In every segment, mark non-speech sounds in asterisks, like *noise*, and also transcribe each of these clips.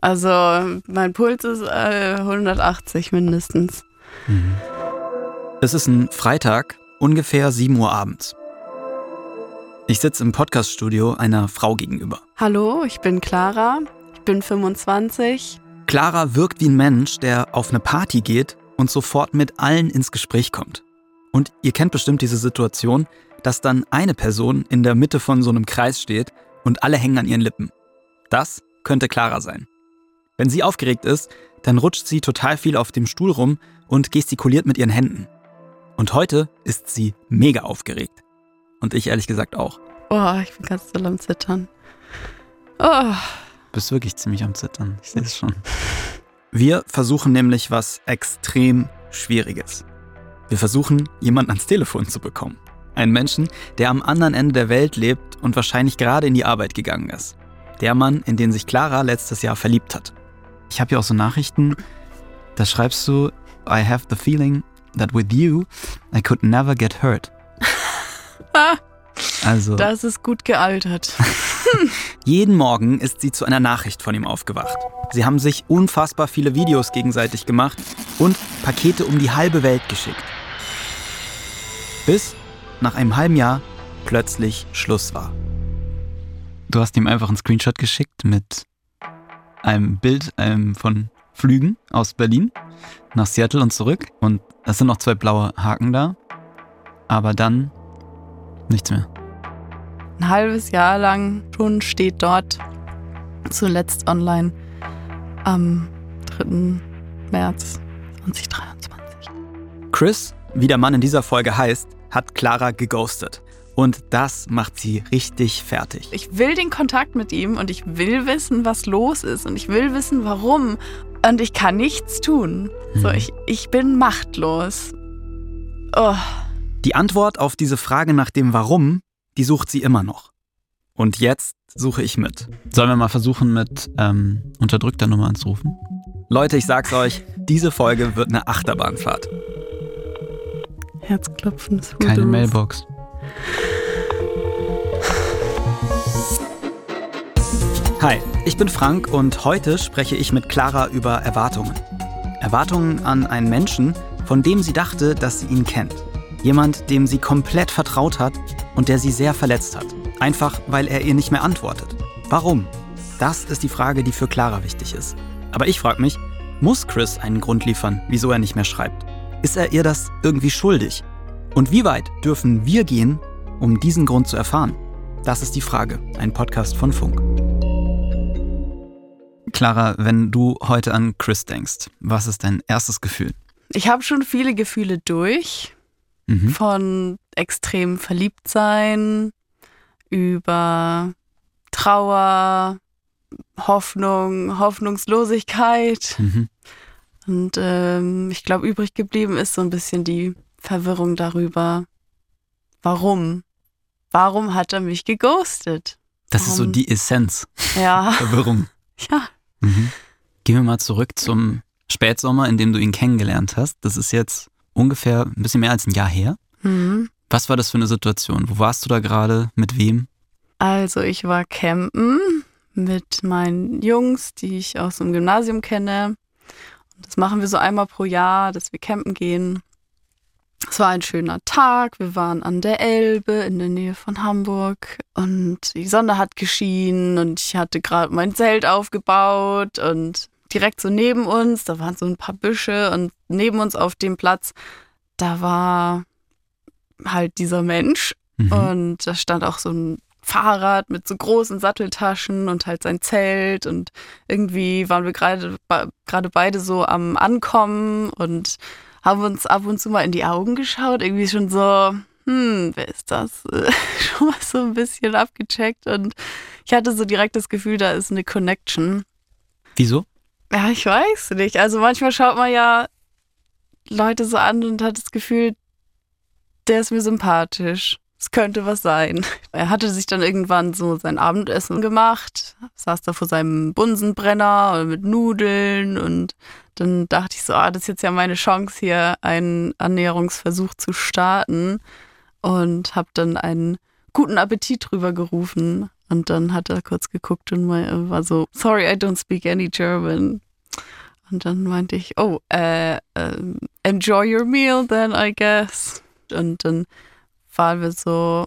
Also mein Puls ist äh, 180 mindestens. Mhm. Es ist ein Freitag, ungefähr 7 Uhr abends. Ich sitze im Podcaststudio einer Frau gegenüber. Hallo, ich bin Clara. Ich bin 25. Clara wirkt wie ein Mensch, der auf eine Party geht und sofort mit allen ins Gespräch kommt. Und ihr kennt bestimmt diese Situation, dass dann eine Person in der Mitte von so einem Kreis steht und alle hängen an ihren Lippen. Das könnte Clara sein. Wenn sie aufgeregt ist, dann rutscht sie total viel auf dem Stuhl rum und gestikuliert mit ihren Händen. Und heute ist sie mega aufgeregt. Und ich ehrlich gesagt auch. Oh, ich bin ganz doll am Zittern. Oh. Bist wirklich ziemlich am Zittern. Ich sehe es schon. Wir versuchen nämlich was extrem Schwieriges. Wir versuchen, jemanden ans Telefon zu bekommen. Einen Menschen, der am anderen Ende der Welt lebt und wahrscheinlich gerade in die Arbeit gegangen ist. Der Mann, in den sich Clara letztes Jahr verliebt hat. Ich habe hier auch so Nachrichten, da schreibst du, I have the feeling that with you I could never get hurt. *laughs* also. Das ist gut gealtert. *laughs* Jeden Morgen ist sie zu einer Nachricht von ihm aufgewacht. Sie haben sich unfassbar viele Videos gegenseitig gemacht und Pakete um die halbe Welt geschickt. Bis nach einem halben Jahr plötzlich Schluss war. Du hast ihm einfach einen Screenshot geschickt mit einem Bild ähm, von Flügen aus Berlin nach Seattle und zurück. Und es sind noch zwei blaue Haken da. Aber dann nichts mehr. Ein halbes Jahr lang schon steht dort zuletzt online am 3. März 2023. Chris, wie der Mann in dieser Folge heißt, hat Clara geghostet. Und das macht sie richtig fertig. Ich will den Kontakt mit ihm und ich will wissen, was los ist und ich will wissen, warum. Und ich kann nichts tun. So, mhm. ich, ich bin machtlos. Oh. Die Antwort auf diese Frage nach dem Warum, die sucht sie immer noch. Und jetzt suche ich mit. Sollen wir mal versuchen, mit ähm, unterdrückter Nummer anzurufen? Leute, ich sag's euch, diese Folge wird eine Achterbahnfahrt. Herzklopfen. Keine Mailbox. Hi, ich bin Frank und heute spreche ich mit Clara über Erwartungen. Erwartungen an einen Menschen, von dem sie dachte, dass sie ihn kennt. Jemand, dem sie komplett vertraut hat und der sie sehr verletzt hat. Einfach, weil er ihr nicht mehr antwortet. Warum? Das ist die Frage, die für Clara wichtig ist. Aber ich frage mich, muss Chris einen Grund liefern, wieso er nicht mehr schreibt? Ist er ihr das irgendwie schuldig? Und wie weit dürfen wir gehen, um diesen Grund zu erfahren? Das ist die Frage. Ein Podcast von Funk. Clara, wenn du heute an Chris denkst, was ist dein erstes Gefühl? Ich habe schon viele Gefühle durch. Mhm. Von extrem verliebt sein, über Trauer, Hoffnung, Hoffnungslosigkeit. Mhm. Und ähm, ich glaube, übrig geblieben ist so ein bisschen die Verwirrung darüber, warum. Warum hat er mich geghostet? Das warum? ist so die Essenz. Ja. *laughs* Verwirrung. Ja. Mhm. Gehen wir mal zurück zum Spätsommer, in dem du ihn kennengelernt hast. Das ist jetzt ungefähr ein bisschen mehr als ein Jahr her. Mhm. Was war das für eine Situation? Wo warst du da gerade? Mit wem? Also ich war campen mit meinen Jungs, die ich aus dem Gymnasium kenne. Das machen wir so einmal pro Jahr, dass wir campen gehen. Es war ein schöner Tag. Wir waren an der Elbe in der Nähe von Hamburg und die Sonne hat geschienen und ich hatte gerade mein Zelt aufgebaut und direkt so neben uns, da waren so ein paar Büsche und neben uns auf dem Platz, da war halt dieser Mensch mhm. und da stand auch so ein Fahrrad mit so großen Satteltaschen und halt sein Zelt und irgendwie waren wir gerade gerade beide so am Ankommen und haben uns ab und zu mal in die Augen geschaut, irgendwie schon so, hm, wer ist das? *laughs* schon mal so ein bisschen abgecheckt und ich hatte so direkt das Gefühl, da ist eine Connection. Wieso? Ja, ich weiß nicht. Also manchmal schaut man ja Leute so an und hat das Gefühl, der ist mir sympathisch. Es könnte was sein. Er hatte sich dann irgendwann so sein Abendessen gemacht, saß da vor seinem Bunsenbrenner mit Nudeln und dann dachte ich so, ah, das ist jetzt ja meine Chance hier einen Ernährungsversuch zu starten und habe dann einen guten Appetit drüber gerufen Und dann hat er kurz geguckt und war so, sorry, I don't speak any German. Und dann meinte ich, oh, äh, uh, enjoy your meal then, I guess. Und dann waren wir so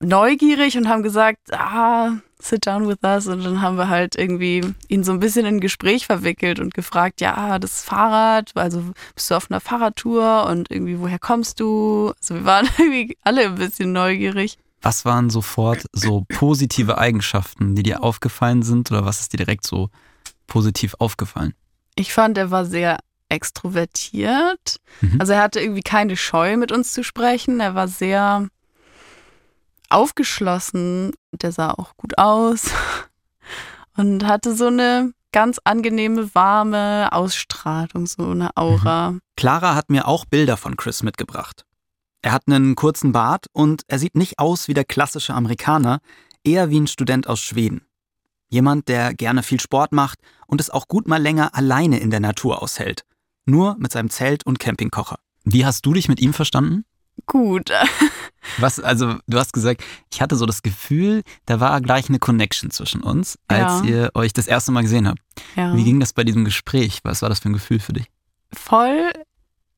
neugierig und haben gesagt, ah, sit down with us. Und dann haben wir halt irgendwie ihn so ein bisschen in ein Gespräch verwickelt und gefragt, ja, das Fahrrad, also bist du auf einer Fahrradtour und irgendwie, woher kommst du? Also wir waren *laughs* irgendwie alle ein bisschen neugierig. Was waren sofort so positive Eigenschaften, die dir aufgefallen sind oder was ist dir direkt so positiv aufgefallen? Ich fand, er war sehr extrovertiert. Mhm. Also er hatte irgendwie keine Scheu, mit uns zu sprechen. Er war sehr aufgeschlossen. Der sah auch gut aus *laughs* und hatte so eine ganz angenehme, warme Ausstrahlung, so eine Aura. Mhm. Clara hat mir auch Bilder von Chris mitgebracht. Er hat einen kurzen Bart und er sieht nicht aus wie der klassische Amerikaner, eher wie ein Student aus Schweden. Jemand, der gerne viel Sport macht und es auch gut mal länger alleine in der Natur aushält. Nur mit seinem Zelt und Campingkocher. Wie hast du dich mit ihm verstanden? Gut. *laughs* Was, also, du hast gesagt, ich hatte so das Gefühl, da war gleich eine Connection zwischen uns, als ja. ihr euch das erste Mal gesehen habt. Ja. Wie ging das bei diesem Gespräch? Was war das für ein Gefühl für dich? Voll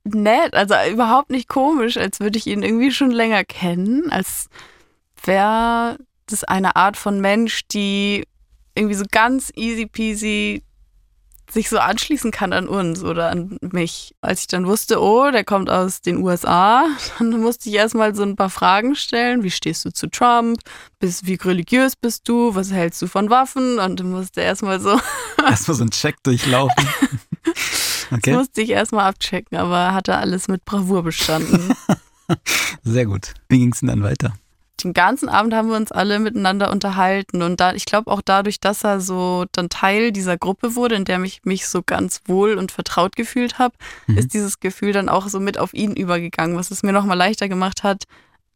nett, also überhaupt nicht komisch, als würde ich ihn irgendwie schon länger kennen, als wäre das eine Art von Mensch, die irgendwie so ganz easy peasy sich so anschließen kann an uns oder an mich. Als ich dann wusste, oh, der kommt aus den USA, *laughs* dann musste ich erstmal so ein paar Fragen stellen. Wie stehst du zu Trump? Bis, wie religiös bist du? Was hältst du von Waffen? Und dann musste erstmal so. *laughs* erstmal so ein Check durchlaufen. *laughs* Okay. Das musste ich erstmal abchecken, aber hatte alles mit Bravour bestanden. Sehr gut. Wie ging es denn dann weiter? Den ganzen Abend haben wir uns alle miteinander unterhalten. Und da, ich glaube auch dadurch, dass er so dann Teil dieser Gruppe wurde, in der ich mich so ganz wohl und vertraut gefühlt habe, mhm. ist dieses Gefühl dann auch so mit auf ihn übergegangen, was es mir nochmal leichter gemacht hat,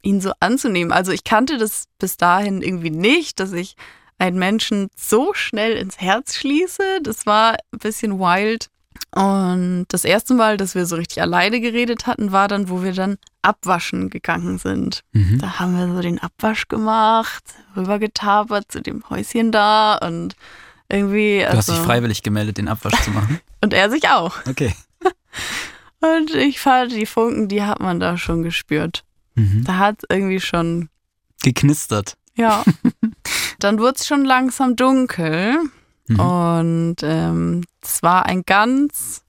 ihn so anzunehmen. Also ich kannte das bis dahin irgendwie nicht, dass ich einen Menschen so schnell ins Herz schließe. Das war ein bisschen wild. Und das erste Mal, dass wir so richtig alleine geredet hatten, war dann, wo wir dann abwaschen gegangen sind. Mhm. Da haben wir so den Abwasch gemacht, rübergetapert zu dem Häuschen da und irgendwie. Du hast dich also freiwillig gemeldet, den Abwasch zu machen. *laughs* und er sich auch. Okay. *laughs* und ich fand, die Funken, die hat man da schon gespürt. Mhm. Da hat es irgendwie schon geknistert. Ja. *laughs* dann wurde es schon langsam dunkel. Mhm. Und ähm, es war ein ganz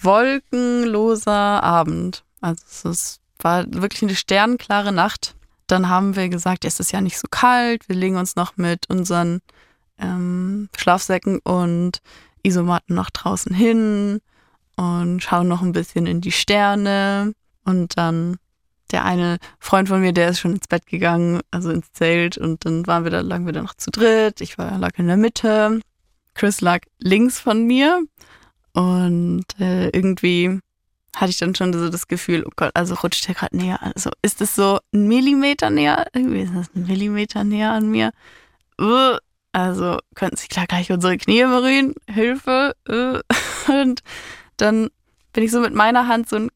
wolkenloser Abend. Also es war wirklich eine sternklare Nacht. Dann haben wir gesagt, es ist ja nicht so kalt. Wir legen uns noch mit unseren ähm, Schlafsäcken und Isomatten nach draußen hin und schauen noch ein bisschen in die Sterne. Und dann der eine Freund von mir, der ist schon ins Bett gegangen, also ins Zelt. Und dann waren wir da, lagen wir da noch zu dritt. Ich war, lag in der Mitte. Chris lag links von mir. Und äh, irgendwie hatte ich dann schon so das Gefühl, oh Gott, also rutscht er gerade näher. Also ist es so ein Millimeter näher? Irgendwie ist das ein Millimeter näher an mir. Uh, also könnten sich klar gleich unsere Knie berühren. Hilfe. Uh. *laughs* Und dann bin ich so mit meiner Hand so ein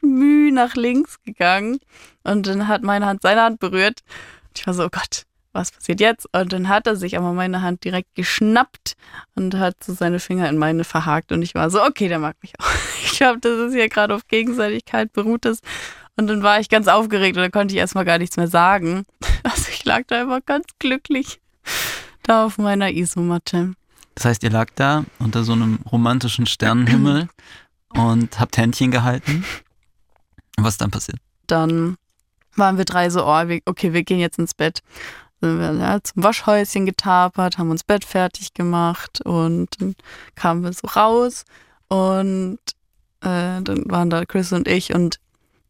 Müh nach links gegangen und dann hat meine Hand seine Hand berührt. Ich war so, oh Gott, was passiert jetzt? Und dann hat er sich aber meine Hand direkt geschnappt und hat so seine Finger in meine verhakt. Und ich war so, okay, der mag mich auch. *laughs* Ich glaube, das ist hier gerade auf Gegenseitigkeit beruht es. Und dann war ich ganz aufgeregt und dann konnte ich erstmal gar nichts mehr sagen. *laughs* Also ich lag da immer ganz glücklich da auf meiner Isomatte. Das heißt, ihr lag da unter so einem romantischen Sternenhimmel *clears throat* und habt Händchen gehalten. Was dann passiert? Dann waren wir drei so, oh, okay, wir gehen jetzt ins Bett sind wir ja, zum Waschhäuschen getapert, haben uns Bett fertig gemacht und dann kamen wir so raus und äh, dann waren da Chris und ich und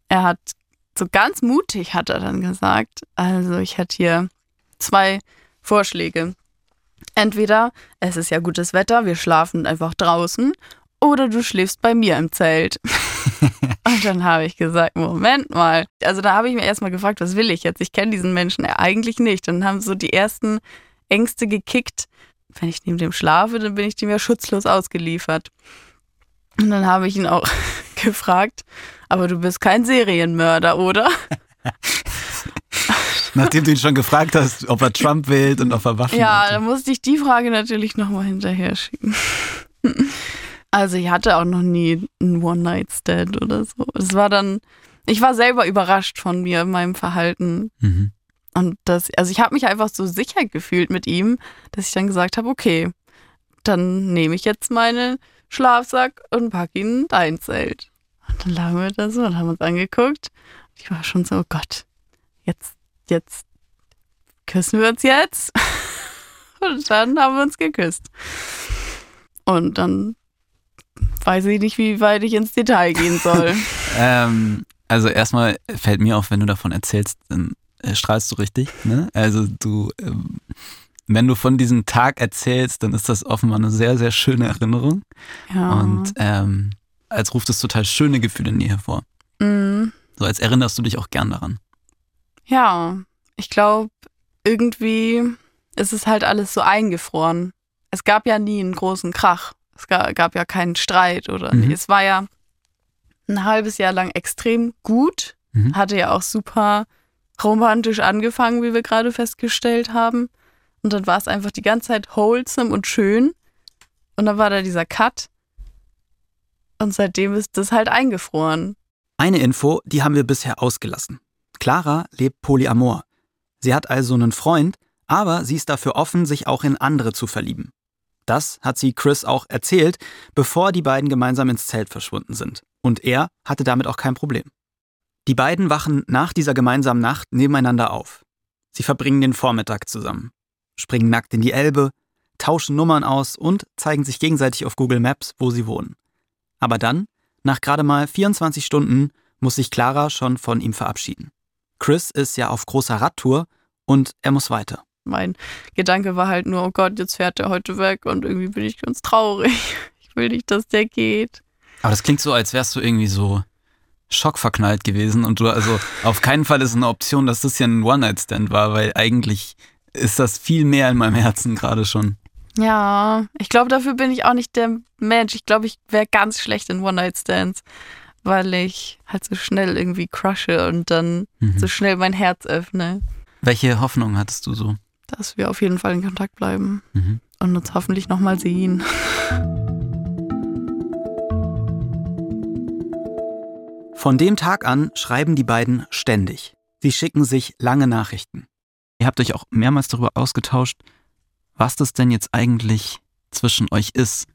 er hat so ganz mutig hat er dann gesagt, also ich hätte hier zwei Vorschläge. Entweder es ist ja gutes Wetter, wir schlafen einfach draußen oder du schläfst bei mir im Zelt. *laughs* und dann habe ich gesagt, Moment mal. Also da habe ich mir erstmal gefragt, was will ich jetzt? Ich kenne diesen Menschen eigentlich nicht. Und dann haben so die ersten Ängste gekickt. Wenn ich neben dem schlafe, dann bin ich dem ja schutzlos ausgeliefert. Und dann habe ich ihn auch *laughs* gefragt, aber du bist kein Serienmörder, oder? *laughs* Nachdem du ihn schon gefragt hast, ob er Trump wählt und ob er Waffen Ja, da musste ich die Frage natürlich nochmal hinterher schicken. Also ich hatte auch noch nie einen One-Night-Stand oder so. Es war dann, ich war selber überrascht von mir, meinem Verhalten. Mhm. Und das, also ich habe mich einfach so sicher gefühlt mit ihm, dass ich dann gesagt habe, okay, dann nehme ich jetzt meinen Schlafsack und packe ihn in dein Zelt. Und dann lagen wir da so und haben uns angeguckt. Ich war schon so, oh Gott, jetzt, jetzt küssen wir uns jetzt. *laughs* Und dann haben wir uns geküsst. Und dann weiß ich nicht, wie weit ich ins Detail gehen soll. *laughs* Ähm, also erstmal fällt mir auf, wenn du davon erzählst, dann äh, strahlst du richtig. Ne? Also du, ähm, wenn du von diesem Tag erzählst, dann ist das offenbar eine sehr, sehr schöne Erinnerung. Ja. Und ähm, als ruft es total schöne Gefühle in dir hervor. Mm. So als erinnerst du dich auch gern daran. Ja, ich glaube, irgendwie ist es halt alles so eingefroren. Es gab ja nie einen großen Krach. Es ga- gab ja keinen Streit oder Mhm. es war ja ein halbes Jahr lang extrem gut. Mhm. Hatte ja auch super romantisch angefangen, wie wir gerade festgestellt haben. Und dann war es einfach die ganze Zeit wholesome und schön. Und dann war da dieser Cut. Und seitdem ist das halt eingefroren. Eine Info, die haben wir bisher ausgelassen. Clara lebt Polyamor. Sie hat also einen Freund, aber sie ist dafür offen, sich auch in andere zu verlieben. Das hat sie Chris auch erzählt, bevor die beiden gemeinsam ins Zelt verschwunden sind. Und er hatte damit auch kein Problem. Die beiden wachen nach dieser gemeinsamen Nacht nebeneinander auf. Sie verbringen den Vormittag zusammen, springen nackt in die Elbe, tauschen Nummern aus und zeigen sich gegenseitig auf Google Maps, wo sie wohnen. Aber dann, nach gerade mal 24 Stunden, muss sich Clara schon von ihm verabschieden. Chris ist ja auf großer Radtour und er muss weiter. Mein Gedanke war halt nur, oh Gott, jetzt fährt er heute weg und irgendwie bin ich ganz traurig. *laughs* Ich will nicht, dass der geht. Aber das klingt so, als wärst du irgendwie so schockverknallt gewesen und du, also auf keinen Fall ist eine Option, dass das hier ein One-Night-Stand war, weil eigentlich ist das viel mehr in meinem Herzen gerade schon. Ja, ich glaube, dafür bin ich auch nicht der Mensch. Ich glaube, ich wäre ganz schlecht in One-Night-Stands, weil ich halt so schnell irgendwie crushe und dann Mhm. so schnell mein Herz öffne, Welche Hoffnung hattest du so? Dass wir auf jeden Fall in Kontakt bleiben Mhm. und uns hoffentlich nochmal sehen. Von dem Tag an schreiben die beiden ständig. Sie schicken sich lange Nachrichten. Ihr habt euch auch mehrmals darüber ausgetauscht, was das denn jetzt eigentlich zwischen euch ist.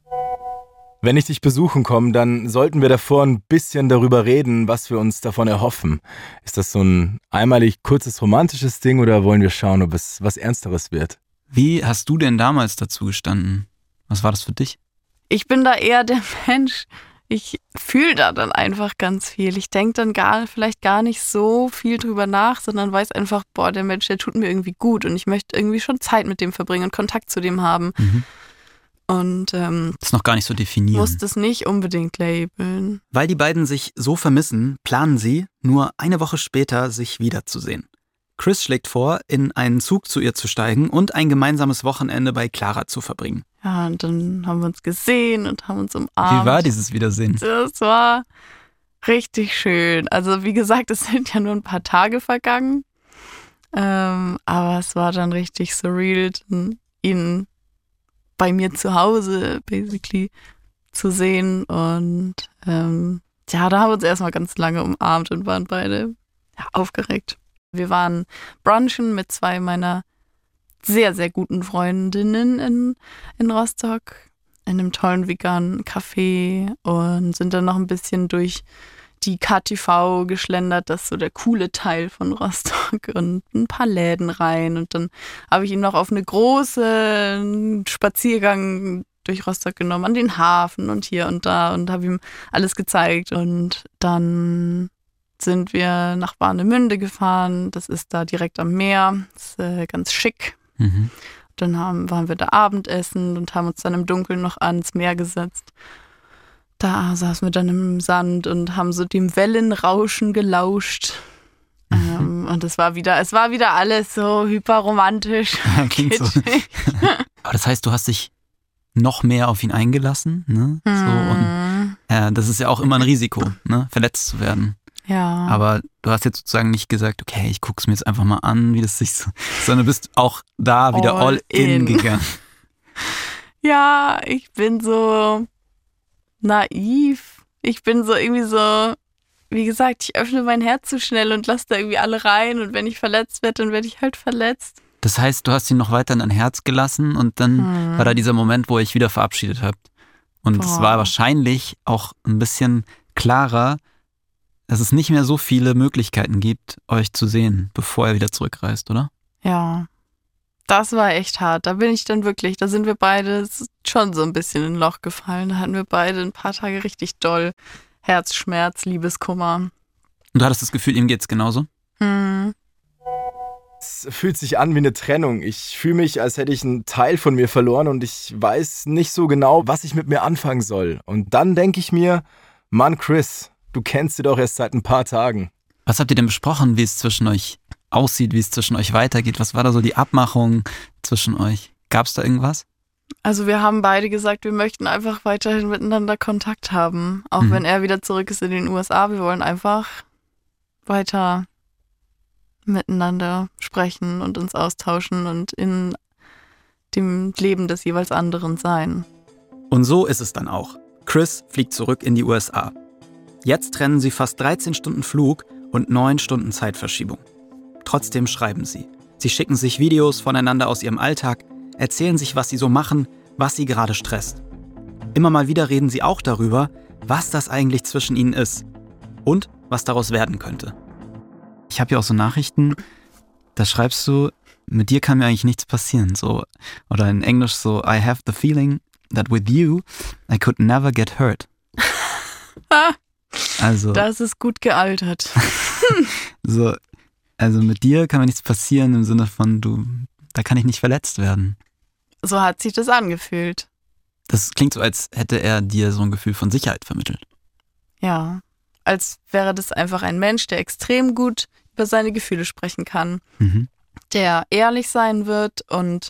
Wenn ich dich besuchen komme, dann sollten wir davor ein bisschen darüber reden, was wir uns davon erhoffen. Ist das so ein einmalig kurzes romantisches Ding oder wollen wir schauen, ob es was Ernsteres wird? Wie hast du denn damals dazu gestanden? Was war das für dich? Ich bin da eher der *laughs* Mensch. Ich fühle da dann einfach ganz viel. Ich denke dann gar, vielleicht gar nicht so viel drüber nach, sondern weiß einfach, boah, der Mensch, der tut mir irgendwie gut und ich möchte irgendwie schon Zeit mit dem verbringen und Kontakt zu dem haben. Mhm. Und ähm, Das ist noch gar nicht so definieren. muss das nicht unbedingt labeln. Weil die beiden sich so vermissen, planen sie, nur eine Woche später sich wiederzusehen. Chris schlägt vor, in einen Zug zu ihr zu steigen und ein gemeinsames Wochenende bei Clara zu verbringen. Ja, und dann haben wir uns gesehen und haben uns umarmt. Wie war dieses Wiedersehen? Das war richtig schön. Also wie gesagt, es sind ja nur ein paar Tage vergangen. Ähm, aber es war dann richtig surreal, ihn bei mir zu Hause basically zu sehen. Und ähm, ja, da haben wir uns erstmal ganz lange umarmt und waren beide ja, aufgeregt. Wir waren brunchen mit zwei meiner sehr, sehr guten Freundinnen in, in Rostock in einem tollen veganen Café und sind dann noch ein bisschen durch die KTV geschlendert, das ist so der coole Teil von Rostock und ein paar Läden rein. Und dann habe ich ihn noch auf eine große Spaziergang durch Rostock genommen, an den Hafen und hier und da und habe ihm alles gezeigt. Und dann sind wir nach Warnemünde gefahren, das ist da direkt am Meer, das ist äh, ganz schick, Mhm. dann haben, waren wir da Abendessen und haben uns dann im Dunkeln noch ans Meer gesetzt. Da saßen wir dann im Sand und haben so dem Wellenrauschen gelauscht. Ähm, und es war wieder, es war wieder alles so hyperromantisch. *laughs* Klingt so. *laughs* Aber das heißt, du hast dich noch mehr auf ihn eingelassen, ne? So, und Mhm. äh, das ist ja auch immer ein Risiko, ne? Verletzt zu werden. Ja. Aber du hast jetzt sozusagen nicht gesagt, okay, ich guck's mir jetzt einfach mal an, wie das sich so, sondern bist auch da wieder all, All in. in. gegangen. *laughs* Ja, ich bin so naiv. Ich bin so irgendwie so, wie gesagt, ich öffne mein Herz zu schnell und lasse da irgendwie alle rein. Und wenn ich verletzt werde, dann werde ich halt verletzt. Das heißt, du hast ihn noch weiter in dein Herz gelassen und dann Hm. war da dieser Moment, wo ihr euch wieder verabschiedet habt. Und es war wahrscheinlich auch ein bisschen klarer, dass es nicht mehr so viele Möglichkeiten gibt, euch zu sehen, bevor er wieder zurückreist, oder? Ja. Das war echt hart. Da bin ich dann wirklich, da sind wir beide schon so ein bisschen in ein Loch gefallen. Da hatten wir beide ein paar Tage richtig doll Herzschmerz, Liebeskummer. Und du hattest das Gefühl, ihm geht's genauso? Hm. Es fühlt sich an wie eine Trennung. Ich fühle mich, als hätte ich einen Teil von mir verloren und ich weiß nicht so genau, was ich mit mir anfangen soll. Und dann denke ich mir, Mann, Chris, du kennst sie doch erst seit ein paar Tagen. Was habt ihr denn besprochen, wie es zwischen euch aussieht, wie es zwischen euch weitergeht? Was war da so die Abmachung zwischen euch? Gab's da irgendwas? Also wir haben beide gesagt, wir möchten einfach weiterhin miteinander Kontakt haben. Auch Mhm. wenn er wieder zurück ist in den USA. Wir wollen einfach weiter miteinander sprechen und uns austauschen und in dem Leben des jeweils anderen sein. Und so ist es dann auch. Chris fliegt zurück in die USA. Jetzt trennen sie fast 13 Stunden Flug und 9 Stunden Zeitverschiebung. Trotzdem schreiben sie. Sie schicken sich Videos voneinander aus ihrem Alltag, erzählen sich, was sie so machen, was sie gerade stresst. Immer mal wieder reden sie auch darüber, was das eigentlich zwischen ihnen ist und was daraus werden könnte. Ich habe ja auch so Nachrichten, da schreibst du, mit dir kann mir eigentlich nichts passieren. So, oder in Englisch so, I have the feeling that with you I could never get hurt. *laughs* Also, das ist gut gealtert. *laughs* so, also mit dir kann mir nichts passieren im Sinne von, du, da kann ich nicht verletzt werden. So hat sich das angefühlt. Das klingt so, als hätte er dir so ein Gefühl von Sicherheit vermittelt. Ja. Als wäre das einfach ein Mensch, der extrem gut über seine Gefühle sprechen kann. Mhm. der ehrlich sein wird und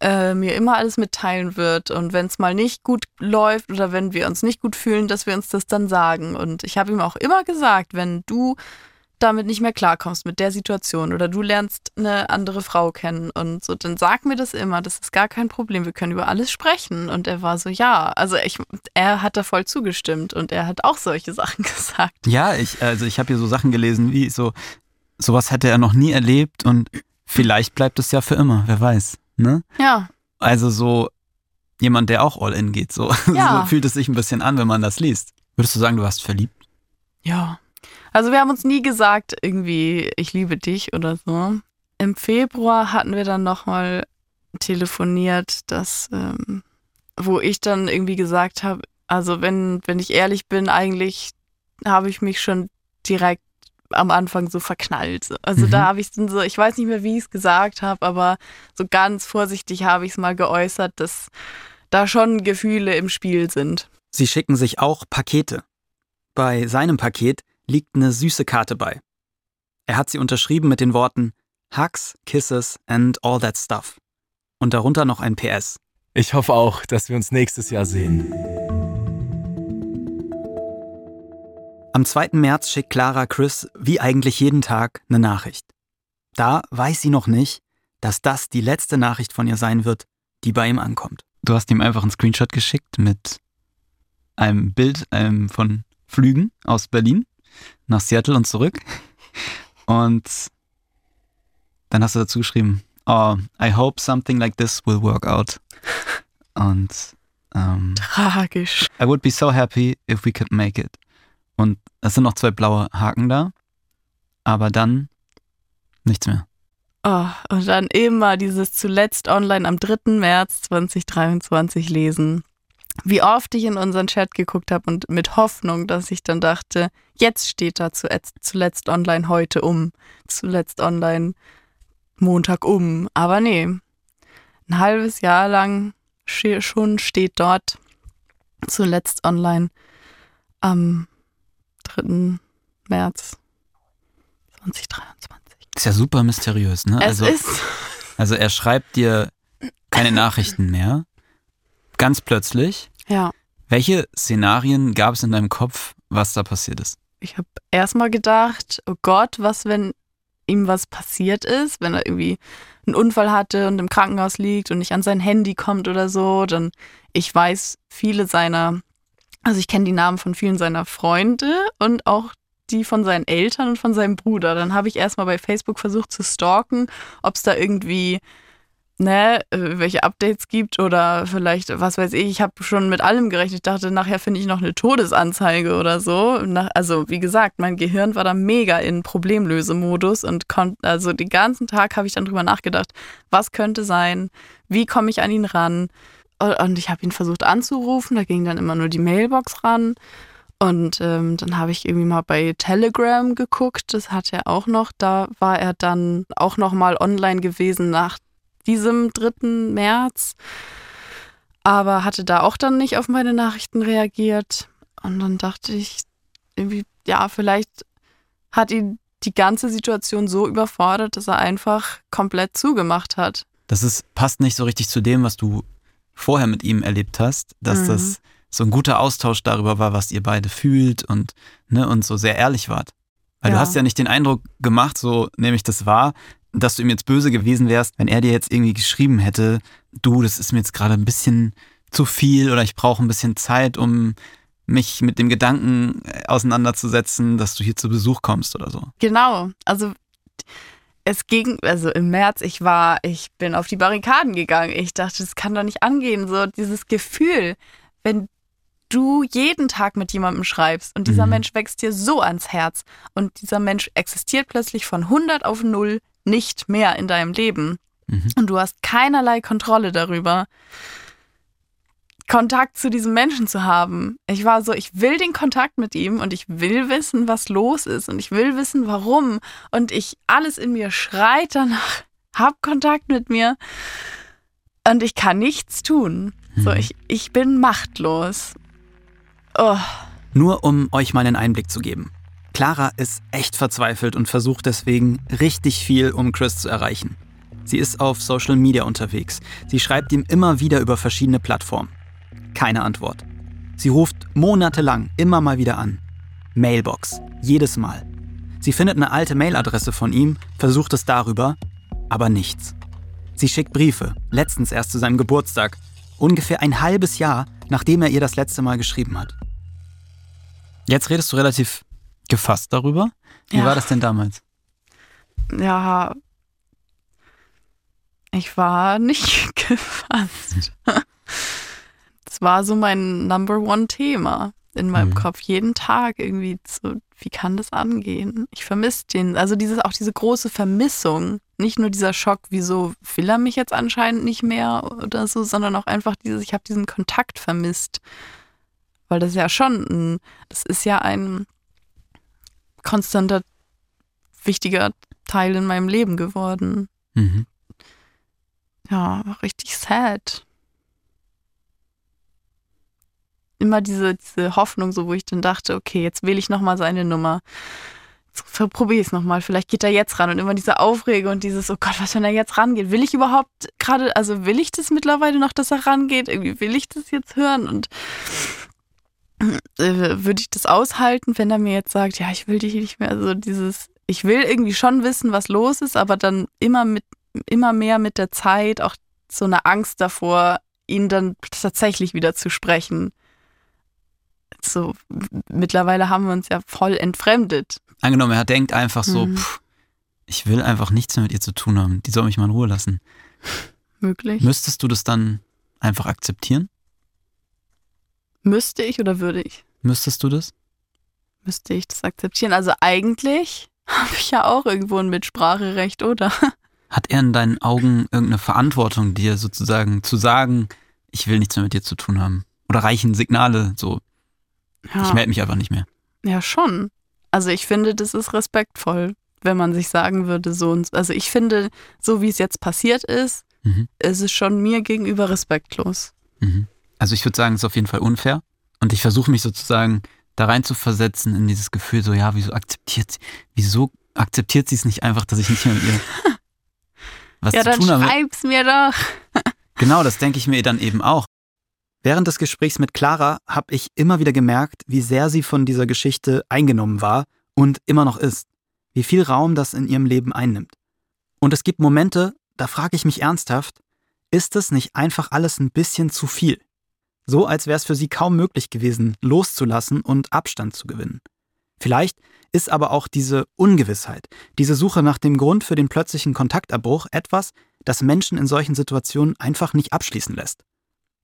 äh, mir immer alles mitteilen wird. Und wenn es mal nicht gut läuft oder wenn wir uns nicht gut fühlen, dass wir uns das dann sagen. Und ich habe ihm auch immer gesagt, wenn du damit nicht mehr klarkommst mit der Situation oder du lernst eine andere Frau kennen und so, dann sag mir das immer, das ist gar kein Problem, wir können über alles sprechen. Und er war so, ja, also ich, er hat da voll zugestimmt und er hat auch solche *laughs* Sachen gesagt. Ja, ich, also ich habe hier so Sachen gelesen, wie so, sowas hätte er noch nie erlebt und vielleicht bleibt es ja für immer, wer weiß. Ne? Ja, Also so jemand, der auch all in geht. So. *laughs* Ja. so fühlt es sich ein bisschen an, wenn man das liest. Würdest du sagen, du warst verliebt? Ja. Also wir haben uns nie gesagt, irgendwie, ich liebe dich oder so. Im Februar hatten wir dann nochmal telefoniert, dass, ähm, wo ich dann irgendwie gesagt habe, also wenn, wenn ich ehrlich bin, eigentlich habe ich mich schon direkt am Anfang so verknallt. Also Mhm. da habe ich dann so, ich weiß nicht mehr, wie ich es gesagt habe, aber so ganz vorsichtig habe ich es mal geäußert, dass da schon Gefühle im Spiel sind. Sie schicken sich auch Pakete. Bei seinem Paket liegt eine süße Karte bei. Er hat sie unterschrieben mit den Worten Hugs, Kisses and all that stuff. Und darunter noch ein PS. Ich hoffe auch, dass wir uns nächstes Jahr sehen. Am 2. März schickt Clara Chris wie eigentlich jeden Tag eine Nachricht. Da weiß sie noch nicht, dass das die letzte Nachricht von ihr sein wird, die bei ihm ankommt. Du hast ihm einfach einen Screenshot geschickt mit einem Bild ähm, von Flügen aus Berlin nach Seattle und zurück. Und dann hast du dazu geschrieben, oh, I hope something like this will work out. Und ähm, Tragisch. I would be so happy if we could make it. Und es sind noch zwei blaue Haken da, aber dann nichts mehr. Oh, und dann immer dieses zuletzt online am 3. März 2023 lesen. Wie oft ich in unseren Chat geguckt habe und mit Hoffnung, dass ich dann dachte, jetzt steht da zuletzt, zuletzt online heute um, zuletzt online Montag um. Aber nee, ein halbes Jahr lang schon steht dort zuletzt online am 3. März 2023. Ist ja super mysteriös, ne? Es also, ist also er schreibt dir keine Nachrichten mehr. Ganz plötzlich. ja. Welche Szenarien gab es in deinem Kopf, was da passiert ist? ich habe erstmal gedacht, oh Gott, was, wenn ihm was passiert ist, wenn er irgendwie einen Unfall hatte und im Krankenhaus liegt und nicht an sein Handy kommt oder so, dann ich weiß viele seiner, also ich kenne die Namen von vielen seiner Freunde und auch die von seinen Eltern und von seinem Bruder. Dann habe ich erstmal bei Facebook versucht zu stalken, ob es da irgendwie ne, äh, welche Updates gibt oder vielleicht, was weiß ich, ich habe schon mit allem gerechnet. Ich dachte, nachher finde ich noch eine Todesanzeige oder so. Nach, also, wie gesagt, mein Gehirn war da mega in Problemlösemodus und konnte, also den ganzen Tag habe ich dann drüber nachgedacht, was könnte sein, wie komme ich an ihn ran. Und ich habe ihn versucht anzurufen, da ging dann immer nur die Mailbox ran. Und ähm, dann habe ich irgendwie mal bei Telegram geguckt, das hat er auch noch. Da war er dann auch noch mal online gewesen nach diesem 3. März, aber hatte da auch dann nicht auf meine Nachrichten reagiert. Und dann dachte ich, irgendwie, ja, vielleicht hat ihn die ganze Situation so überfordert, dass er einfach komplett zugemacht hat. Das ist, passt nicht so richtig zu dem, was du vorher mit ihm erlebt hast, dass mhm. das so ein guter Austausch darüber war, was ihr beide fühlt und, ne, und so sehr ehrlich wart. Weil ja. du hast ja nicht den Eindruck gemacht, so nehme ich das wahr, dass du ihm jetzt böse gewesen wärst, wenn er dir jetzt irgendwie geschrieben hätte, du, das ist mir jetzt gerade ein bisschen zu viel oder ich brauche ein bisschen Zeit, um mich mit dem Gedanken äh, auseinanderzusetzen, dass du hier zu Besuch kommst oder so. Genau, also es ging, also im März, ich war, ich bin auf die Barrikaden gegangen. Ich dachte, das kann doch nicht angehen. So dieses Gefühl, wenn du jeden Tag mit jemandem schreibst und dieser mhm. Mensch wächst dir so ans Herz und dieser Mensch existiert plötzlich von 100 auf 0 nicht mehr in deinem Leben. Mhm. Und du hast keinerlei Kontrolle darüber, Kontakt zu diesem Menschen zu haben. Ich war so, ich will den Kontakt mit ihm und ich will wissen, was los ist und ich will wissen, warum. Und ich, alles in mir schreit danach, *laughs* hab Kontakt mit mir. Und ich kann nichts tun. Mhm. So, ich, ich bin machtlos. Oh. Nur um euch mal einen Einblick zu geben. Clara ist echt verzweifelt und versucht deswegen richtig viel, um Chris zu erreichen. Sie ist auf Social Media unterwegs. Sie schreibt ihm immer wieder über verschiedene Plattformen. Keine Antwort. Sie ruft monatelang immer mal wieder an. Mailbox. Jedes Mal. Sie findet eine alte Mailadresse von ihm, versucht es darüber, aber nichts. Sie schickt Briefe, letztens erst zu seinem Geburtstag, ungefähr ein halbes Jahr, nachdem er ihr das letzte Mal geschrieben hat. Jetzt redest du relativ gefasst darüber. Wie ja. war das denn damals? Ja, ich war nicht *laughs* gefasst. Das war so mein Number One Thema in meinem mhm. Kopf. Jeden Tag irgendwie so, wie kann das angehen? Ich vermisse den, also dieses, auch diese große Vermissung. Nicht nur dieser Schock, wieso will er mich jetzt anscheinend nicht mehr oder so, sondern auch einfach dieses, ich habe diesen Kontakt vermisst. Weil das ja schon, ein, das ist ja ein, konstanter, wichtiger Teil in meinem Leben geworden. Mhm. Ja, richtig sad. Immer diese, diese Hoffnung, so wo ich dann dachte, okay, jetzt wähle ich nochmal seine Nummer. Jetzt probiere ich es nochmal. Vielleicht geht er jetzt ran. Und immer diese Aufregung und dieses, oh Gott, was, wenn er jetzt rangeht? Will ich überhaupt gerade, also will ich das mittlerweile noch, dass er rangeht? Irgendwie will ich das jetzt hören? Und würde ich das aushalten, wenn er mir jetzt sagt, ja, ich will dich nicht mehr, also dieses, ich will irgendwie schon wissen, was los ist, aber dann immer mit, immer mehr mit der Zeit auch so eine Angst davor, ihn dann tatsächlich wieder zu sprechen. So, mittlerweile haben wir uns ja voll entfremdet. Angenommen, er denkt einfach so, mhm. pff, ich will einfach nichts mehr mit ihr zu tun haben, die soll mich mal in Ruhe lassen. Möglich. Müsstest du das dann einfach akzeptieren? Müsste ich oder würde ich? Müsstest du das? Müsste ich das akzeptieren? Also eigentlich *laughs* habe ich ja auch irgendwo ein Mitspracherecht, oder? *laughs* Hat er in deinen Augen irgendeine Verantwortung, dir sozusagen zu sagen, ich will nichts mehr mit dir zu tun haben? Oder reichen Signale so, ja. ich melde mich einfach nicht mehr? Ja, schon. Also ich finde, das ist respektvoll, wenn man sich sagen würde, so und so. Also ich finde, so wie es jetzt passiert ist, mhm. ist es schon mir gegenüber respektlos. Mhm. Also ich würde sagen, es ist auf jeden Fall unfair. Und ich versuche mich sozusagen da rein zu versetzen in dieses Gefühl, so, ja, wieso akzeptiert sie, wieso akzeptiert sie es nicht einfach, dass ich nicht mehr mit ihr *laughs* was ja, zu tun habe? Ja, dann schreib's mir doch. *laughs* genau, das denke ich mir dann eben auch. Während des Gesprächs mit Clara habe ich immer wieder gemerkt, wie sehr sie von dieser Geschichte eingenommen war und immer noch ist. Wie viel Raum das in ihrem Leben einnimmt. Und es gibt Momente, da frage ich mich ernsthaft, ist es nicht einfach alles ein bisschen zu viel? So als wäre es für sie kaum möglich gewesen, loszulassen und Abstand zu gewinnen. Vielleicht ist aber auch diese Ungewissheit, diese Suche nach dem Grund für den plötzlichen Kontaktabbruch etwas, das Menschen in solchen Situationen einfach nicht abschließen lässt.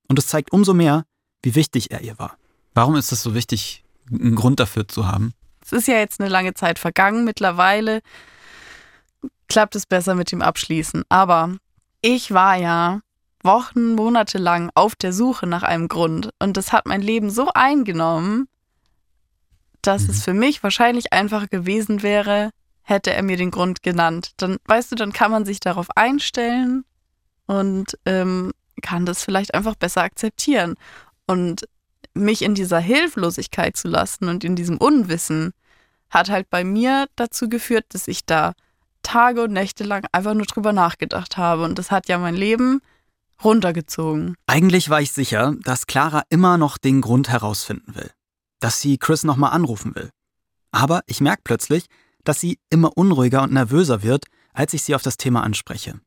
Und es zeigt umso mehr, wie wichtig er ihr war. Warum ist es so wichtig, einen Grund dafür zu haben? Es ist ja jetzt eine lange Zeit vergangen. Mittlerweile klappt es besser mit dem Abschließen. Aber ich war ja Wochen, Monate lang auf der Suche nach einem Grund. Und das hat mein Leben so eingenommen, dass mhm. es für mich wahrscheinlich einfacher gewesen wäre, hätte er mir den Grund genannt. Dann, weißt du, dann kann man sich darauf einstellen und ähm, kann das vielleicht einfach besser akzeptieren. Und mich in dieser Hilflosigkeit zu lassen und in diesem Unwissen hat halt bei mir dazu geführt, dass ich da Tage und Nächte lang einfach nur drüber nachgedacht habe. Und das hat ja mein Leben runtergezogen. Eigentlich war ich sicher, dass Clara immer noch den Grund herausfinden will. Dass sie Chris nochmal anrufen will. Aber ich merke plötzlich, dass sie immer unruhiger und nervöser wird, als ich sie auf das Thema anspreche.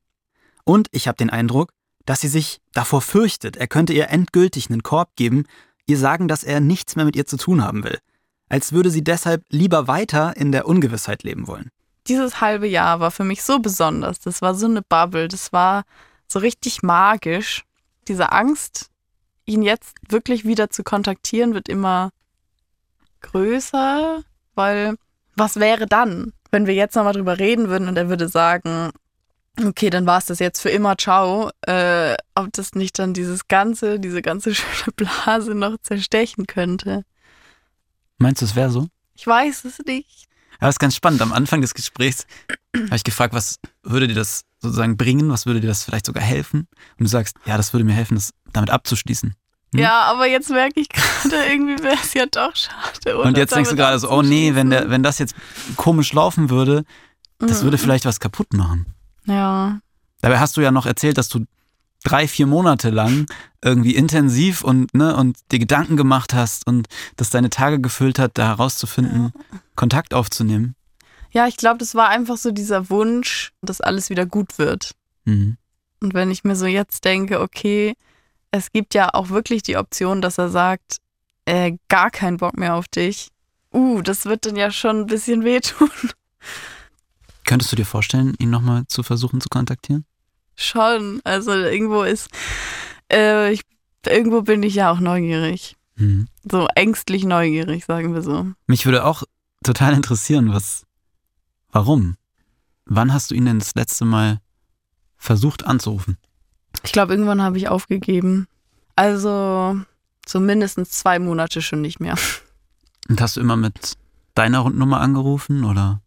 Und ich habe den Eindruck, dass sie sich davor fürchtet, er könnte ihr endgültig einen Korb geben, ihr sagen, dass er nichts mehr mit ihr zu tun haben will. Als würde sie deshalb lieber weiter in der Ungewissheit leben wollen. Dieses halbe Jahr war für mich so besonders. Das war so eine Bubble. Das war so richtig magisch. Diese Angst, ihn jetzt wirklich wieder zu kontaktieren, wird immer größer, weil was wäre dann, wenn wir jetzt nochmal drüber reden würden und er würde sagen, okay, dann war es das jetzt für immer, ciao, äh, ob das nicht dann dieses ganze, diese ganze *laughs* schöne Blase noch zerstechen könnte. Meinst du, es wäre so? Ich weiß es nicht. Ja, das ist ganz spannend. Am Anfang des Gesprächs habe ich gefragt, was würde dir das sozusagen bringen? Was würde dir das vielleicht sogar helfen? Und du sagst, ja, das würde mir helfen, das damit abzuschließen. Hm? Ja, aber jetzt merke ich gerade, *laughs* irgendwie wäre es ja doch schade. Und jetzt denkst du gerade so, oh nee, wenn, der, wenn das jetzt komisch laufen würde, das mhm. würde vielleicht was kaputt machen. Ja. Dabei hast du ja noch erzählt, dass du drei, vier Monate lang irgendwie intensiv und, ne, und dir Gedanken gemacht hast und das deine Tage gefüllt hat, da herauszufinden, ja. Kontakt aufzunehmen. Ja, ich glaube, das war einfach so dieser Wunsch, dass alles wieder gut wird. Mhm. Und wenn ich mir so jetzt denke, okay, es gibt ja auch wirklich die Option, dass er sagt, äh, gar keinen Bock mehr auf dich. Uh, das wird dann ja schon ein bisschen wehtun. Könntest du dir vorstellen, ihn nochmal zu versuchen zu kontaktieren? Schon. Also irgendwo ist, äh, ich, irgendwo bin ich ja auch neugierig. Mhm. So ängstlich neugierig, sagen wir so. Mich würde auch total interessieren, was, warum? Wann hast du ihn denn das letzte Mal versucht anzurufen? Ich glaube, irgendwann habe ich aufgegeben. Also so mindestens zwei Monate schon nicht mehr. *laughs* Und hast du immer mit deiner Rundnummer angerufen oder?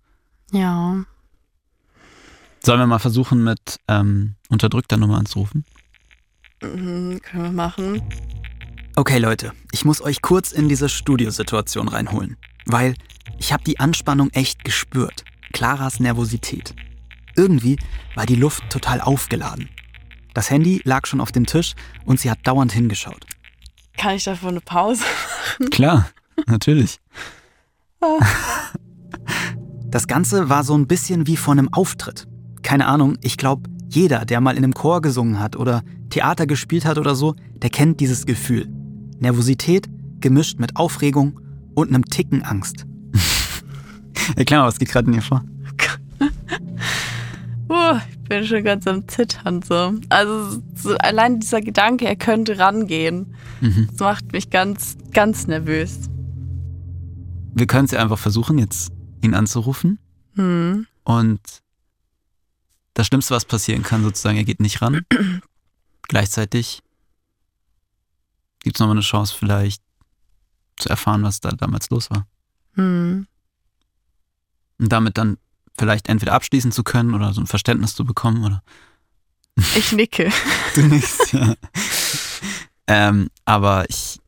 Ja. Sollen wir mal versuchen, mit ähm, unterdrückter Nummer anzurufen? Mhm, können wir machen. Okay, Leute, ich muss euch kurz in diese Studiosituation reinholen, weil ich habe die Anspannung echt gespürt. Claras Nervosität. Irgendwie war die Luft total aufgeladen. Das Handy lag schon auf dem Tisch und sie hat dauernd hingeschaut. Kann ich davor eine Pause *laughs* machen? Klar, natürlich. Das Ganze war so ein bisschen wie vor einem Auftritt keine Ahnung, ich glaube, jeder, der mal in einem Chor gesungen hat oder Theater gespielt hat oder so, der kennt dieses Gefühl. Nervosität gemischt mit Aufregung und einem Ticken Angst. Erklär mal, was geht gerade in dir vor? *laughs* uh, ich bin schon ganz am Zittern so. Also so allein dieser Gedanke, er könnte rangehen, mhm. das macht mich ganz, ganz nervös. Wir können es ja einfach versuchen, jetzt ihn anzurufen. Mhm. Und das Schlimmste, was passieren kann, sozusagen, er geht nicht ran. *clears throat* Gleichzeitig gibt es nochmal eine Chance, vielleicht zu erfahren, was da damals los war. Hm. Und damit dann vielleicht entweder abschließen zu können oder so ein Verständnis zu bekommen, oder? Ich nicke. *laughs* du nickst, ja. *laughs* ähm, aber ich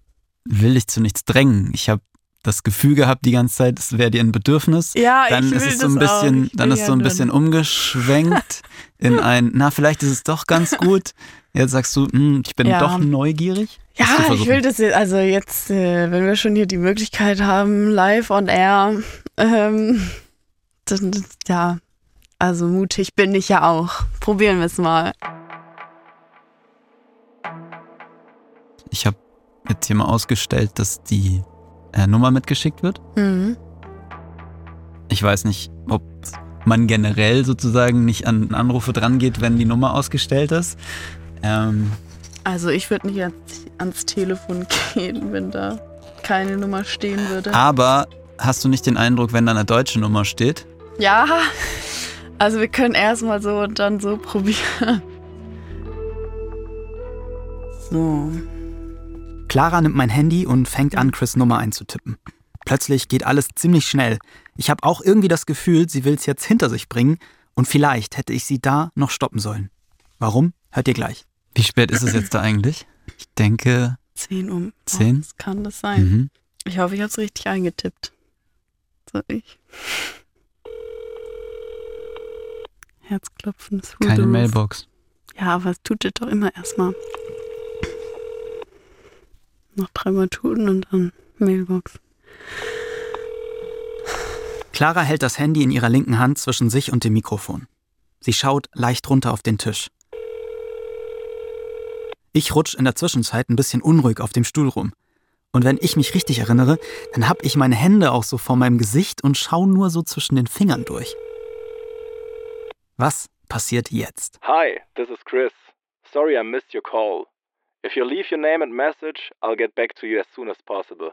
will dich zu nichts drängen. Ich habe das Gefühl gehabt die ganze Zeit, es wäre dir ein Bedürfnis. Ja, dann ich will ist es so das ein bisschen, dann ist so ein bisschen umgeschwenkt *laughs* in ein, na, vielleicht ist es doch ganz gut. Jetzt sagst du, hm, ich bin Ja. doch neugierig. Ja, ich will das jetzt, also jetzt, äh, wenn wir schon hier die Möglichkeit haben, live on air, ähm, dann, ja, also mutig bin ich ja auch. Probieren wir es mal. Ich habe jetzt hier mal ausgestellt, dass die äh, Nummer mitgeschickt wird. Mhm. Ich weiß nicht, ob man generell sozusagen nicht an Anrufe dran geht, wenn die Nummer ausgestellt ist. Ähm, Also ich würde nicht ans, ans Telefon *laughs* gehen, wenn da keine Nummer stehen würde. aber hast du nicht den Eindruck, wenn da eine deutsche Nummer steht? Ja, also wir können erstmal so und dann so probieren. So. Clara nimmt mein Handy und fängt an, Chris Nummer einzutippen. Plötzlich geht alles ziemlich schnell. Ich habe auch irgendwie das Gefühl, sie will es jetzt hinter sich bringen und vielleicht hätte ich sie da noch stoppen sollen. Warum? Hört ihr gleich. Wie spät ist es jetzt da eigentlich? Ich denke, 10 um. Zehn? Was kann das sein? mhm. Ich hoffe, ich habe es richtig eingetippt. So, ich. Herzklopfen. keine. Mailbox. Ja, aber es tut es doch immer erstmal. Noch dreimal tun und dann Mailbox. Clara hält das Handy in ihrer linken Hand zwischen sich und dem Mikrofon. Sie schaut leicht runter auf den Tisch. Ich rutsch in der Zwischenzeit ein bisschen unruhig auf dem Stuhl rum. Und wenn ich mich richtig erinnere, dann hab ich meine Hände auch so vor meinem Gesicht und schau nur so zwischen den Fingern durch. Was passiert jetzt? Hi, this is Chris. Sorry I missed your call. If you leave your name and message, I'll get back to you as soon as possible.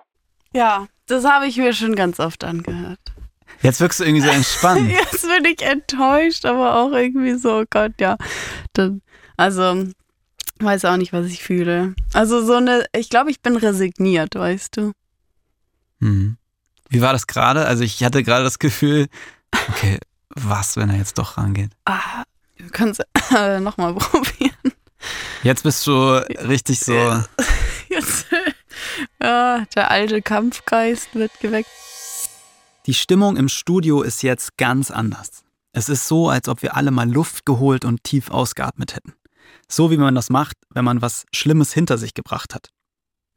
Ja, das habe ich mir schon ganz oft angehört. Jetzt wirkst du irgendwie so entspannt. *laughs* Jetzt bin ich enttäuscht, aber auch irgendwie so, oh Gott, ja. Dann, also, weiß auch nicht, was ich fühle. Also so eine, ich glaube, ich bin resigniert, weißt du. Mhm. Wie war das gerade? Also ich hatte gerade das Gefühl, okay, was, wenn er jetzt doch rangeht? Ah, wir können es äh, nochmal *laughs* probieren. Jetzt bist du richtig so. *laughs* Jetzt, ja, der alte Kampfgeist wird geweckt. Die Stimmung im Studio ist jetzt ganz anders. Es ist so, als ob wir alle mal Luft geholt und tief ausgeatmet hätten. So wie man das macht, wenn man was Schlimmes hinter sich gebracht hat.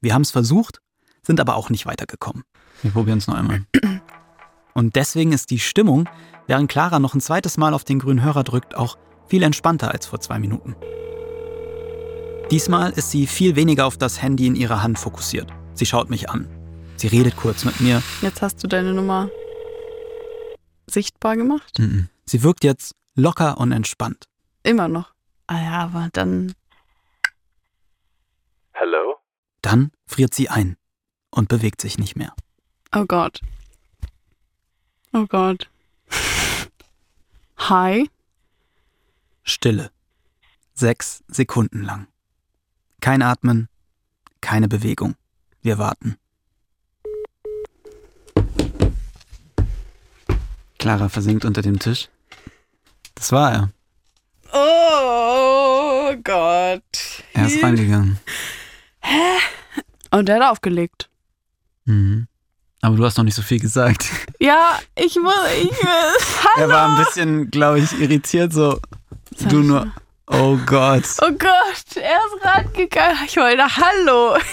Wir haben es versucht, sind aber auch nicht weitergekommen. Wir probieren es noch einmal. *clears throat* Und deswegen ist die Stimmung, während Clara noch ein zweites Mal auf den grünen Hörer drückt, auch viel entspannter als vor zwei Minuten. Diesmal ist sie viel weniger auf das Handy in ihrer Hand fokussiert. Sie schaut mich an. Sie redet kurz mit mir. Jetzt hast du deine Nummer sichtbar gemacht. Mhm. Sie wirkt jetzt locker und entspannt. Immer noch. Ah ja, aber dann. Hello? Dann friert sie ein und bewegt sich nicht mehr. Oh Gott. Oh Gott. Hi. Stille. Sechs Sekunden lang. Kein Atmen, keine Bewegung. Wir warten. Clara versinkt unter dem Tisch. Das war er. Oh Gott. Er ist reingegangen. Und der hat aufgelegt. Mhm. Aber du hast noch nicht so viel gesagt. Ja, ich muss. Ich will. *laughs* Er war ein bisschen, glaube ich, irritiert, so. Du nur. Oh Gott. Oh Gott, er ist rangegangen. Ich wollte Hallo. *laughs*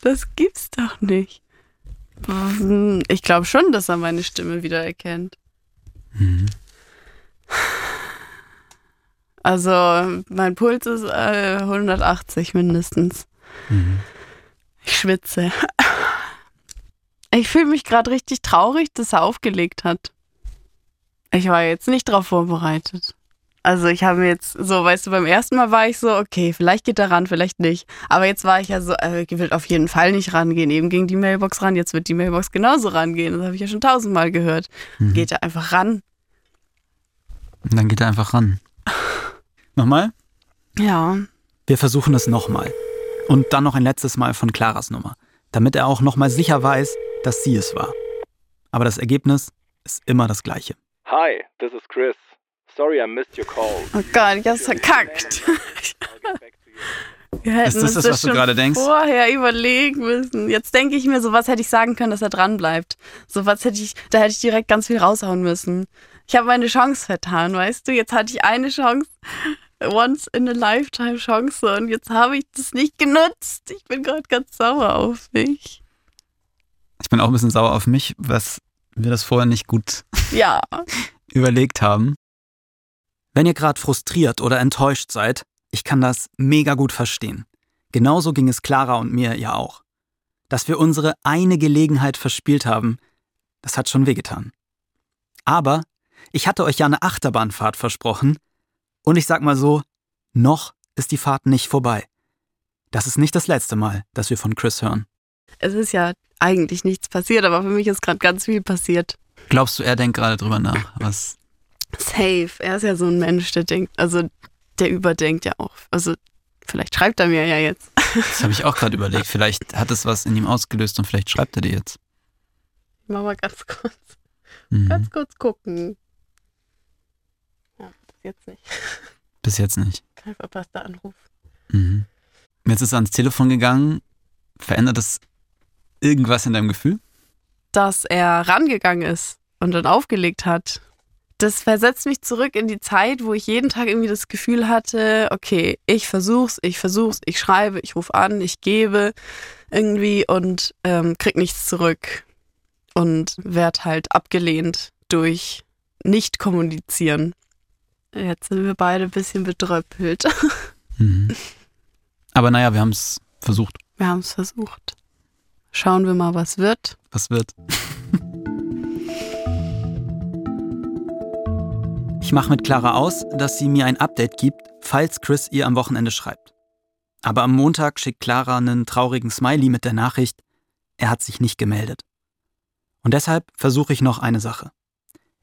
Das gibt's doch nicht. Ich glaube schon, dass er meine Stimme wiedererkennt. Mhm. Also, mein Puls ist äh, 180 mindestens. Mhm. Ich schwitze. Ich fühle mich gerade richtig traurig, dass er aufgelegt hat. Ich war jetzt nicht darauf vorbereitet. Also ich habe mir jetzt so, weißt du, beim ersten Mal war ich so, okay, vielleicht geht er ran, vielleicht nicht. Aber jetzt war ich ja so, äh, ich will auf jeden Fall nicht rangehen. Eben ging die Mailbox ran, jetzt wird die Mailbox genauso rangehen. Das habe ich ja schon tausendmal gehört. Mhm. Geht er einfach ran. Und dann geht er einfach ran. *laughs* Nochmal? Ja. Wir versuchen es nochmal. Und dann noch ein letztes Mal von Claras Nummer, damit er auch nochmal sicher weiß, dass sie es war. Aber das Ergebnis ist immer das gleiche. Hi, this is Chris. Sorry I missed your call. Oh Gott, ich hab's verkackt. *laughs* Wir hätten Ist das das, das was du gerade denkst? vorher überlegen müssen. Jetzt denke ich mir, so was hätte ich sagen können, dass er dran bleibt. So was hätte ich, da hätte ich direkt ganz viel raushauen müssen. Ich habe meine Chance vertan, weißt du? Jetzt hatte ich eine Chance, once in a lifetime Chance und jetzt habe ich das nicht genutzt. Ich bin gerade ganz sauer auf mich. Ich bin auch ein bisschen sauer auf mich, was wir das vorher nicht gut Ja. *laughs* überlegt haben. Wenn ihr gerade frustriert oder enttäuscht seid, ich kann das mega gut verstehen. Genauso ging es Clara und mir ja auch. Dass wir unsere eine Gelegenheit verspielt haben, das hat schon wehgetan. Aber ich hatte euch ja eine Achterbahnfahrt versprochen und ich sag mal so, noch ist die Fahrt nicht vorbei. Das ist nicht das letzte Mal, dass wir von Chris hören. Es ist ja eigentlich nichts passiert, aber für mich ist gerade ganz viel passiert. Glaubst du, er denkt gerade drüber nach? Was? Safe. Er ist ja so ein Mensch, der denkt, also der überdenkt ja auch. Also vielleicht schreibt er mir ja jetzt. Das habe ich auch gerade überlegt. Vielleicht hat es was in ihm ausgelöst und vielleicht schreibt er dir jetzt. Ich mach mal ganz kurz, Mhm. ganz kurz gucken. Ja, bis jetzt nicht. Bis jetzt nicht. Kein verpasster Anruf. Mhm. Jetzt ist er ans Telefon gegangen. Verändert das irgendwas in deinem Gefühl? Dass er rangegangen ist und dann aufgelegt hat. Das versetzt mich zurück in die Zeit, wo ich jeden Tag irgendwie das Gefühl hatte, okay, ich versuch's, ich versuch's, ich schreibe, ich rufe an, ich gebe irgendwie und ähm, krieg nichts zurück. Und werd halt abgelehnt durch nicht kommunizieren. Jetzt sind wir beide ein bisschen bedröppelt. *laughs* Mhm. Aber naja, wir haben es versucht. Wir haben es versucht. Schauen wir mal, was wird. Was wird? Ich mache mit Clara aus, dass sie mir ein Update gibt, falls Chris ihr am Wochenende schreibt. Aber am Montag schickt Clara einen traurigen Smiley mit der Nachricht, er hat sich nicht gemeldet. Und deshalb versuche ich noch eine Sache.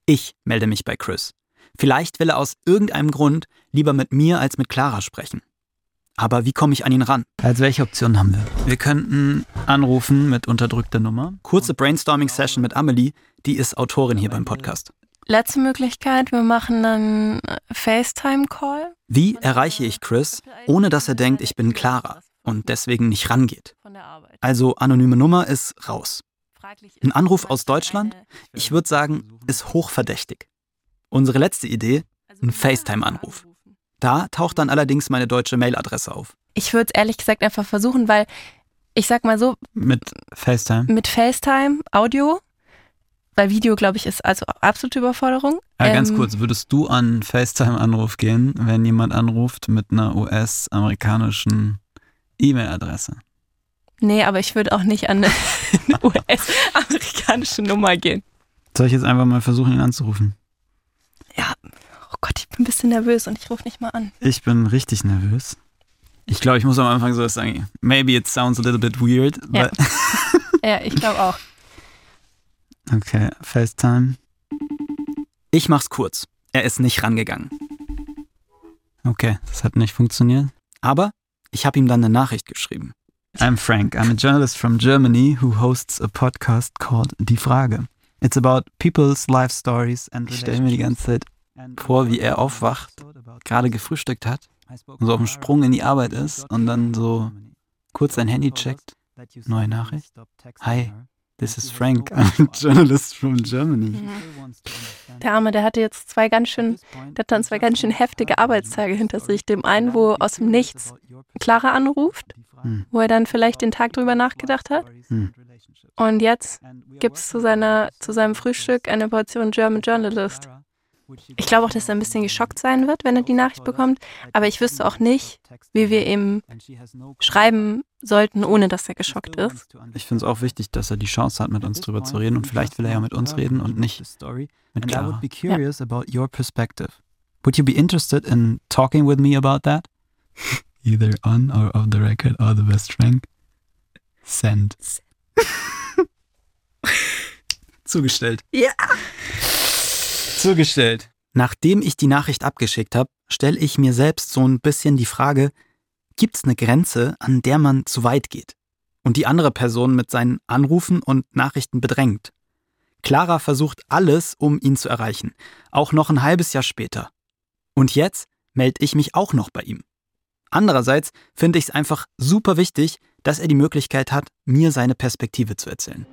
Ich melde mich bei Chris. Vielleicht will er aus irgendeinem Grund lieber mit mir als mit Clara sprechen. Aber wie komme ich an ihn ran? Als welche Optionen haben wir? Wir könnten anrufen mit unterdrückter Nummer. Kurze Brainstorming-Session mit Amelie, die ist Autorin hier beim Podcast. Letzte Möglichkeit, wir machen einen FaceTime-Call. Wie erreiche ich Chris, ohne dass er denkt, ich bin Clara und deswegen nicht rangeht? Also anonyme Nummer ist raus. Ein Anruf aus Deutschland? Ich würde sagen, ist hochverdächtig. Unsere letzte Idee, also ein FaceTime-Anruf. da taucht dann allerdings meine deutsche Mailadresse auf. Ich würde es ehrlich gesagt einfach versuchen, weil ich sag mal so, Mit FaceTime. mit FaceTime, Audio, weil Video, glaube ich, ist also absolute Überforderung. Ja, ganz Ähm, kurz, würdest du an einen FaceTime-Anruf gehen, wenn jemand anruft mit einer US-amerikanischen E-Mail-Adresse? Nee, aber ich würde auch nicht an eine *laughs* US-amerikanische Nummer gehen. Soll ich jetzt einfach mal versuchen, ihn anzurufen? Oh Gott, ich bin ein bisschen nervös und ich rufe nicht mal an. Ich bin richtig nervös. Ich glaube, ich muss am Anfang so sagen, maybe it sounds a little bit weird, Ja. *laughs* Ja, ich glaube auch. Okay, FaceTime. Ich mach's kurz. Er ist nicht rangegangen. Okay, das hat nicht funktioniert. Aber ich habe ihm dann eine Nachricht geschrieben. I'm Frank. I'm a journalist from Germany who hosts a podcast called Die Frage. It's about people's life stories and Ich stelle mir die ganze Zeit vor, wie er aufwacht, gerade gefrühstückt hat und so auf dem Sprung in die Arbeit ist und dann so kurz sein Handy checkt. Neue Nachricht. Hi, this is Frank. I'm a journalist from Germany. Der Arme, der hatte jetzt zwei ganz schön, der hat dann zwei ganz schön heftige Arbeitstage hinter sich. Dem einen, wo aus dem Nichts Clara anruft, Hm. wo er dann vielleicht den Tag drüber nachgedacht hat. Hm. Und jetzt gibt's zu, seiner, zu seinem Frühstück eine Portion German Journalist. Ich glaube auch, dass er ein bisschen geschockt sein wird, wenn er die Nachricht bekommt. Aber ich wüsste auch nicht, wie wir ihm schreiben sollten, ohne dass er geschockt ist. Ich finde es auch wichtig, dass er die Chance hat, mit uns drüber zu reden und vielleicht will er ja mit uns reden und nicht mit And I Clara. would be curious about your perspective. Would you be interested in talking with me about that? *laughs* Either on or off the record or the best Frank. Send. *laughs* Zugestellt. Ja. Zugestellt. Nachdem ich die Nachricht abgeschickt habe, stelle ich mir selbst so ein bisschen die Frage, gibt es eine Grenze, an der man zu weit geht und die andere Person mit seinen Anrufen und Nachrichten bedrängt? Clara versucht alles, um ihn zu erreichen, auch noch ein halbes Jahr später. Und jetzt melde ich mich auch noch bei ihm. Andererseits finde ich es einfach super wichtig, dass er die Möglichkeit hat, mir seine Perspektive zu erzählen.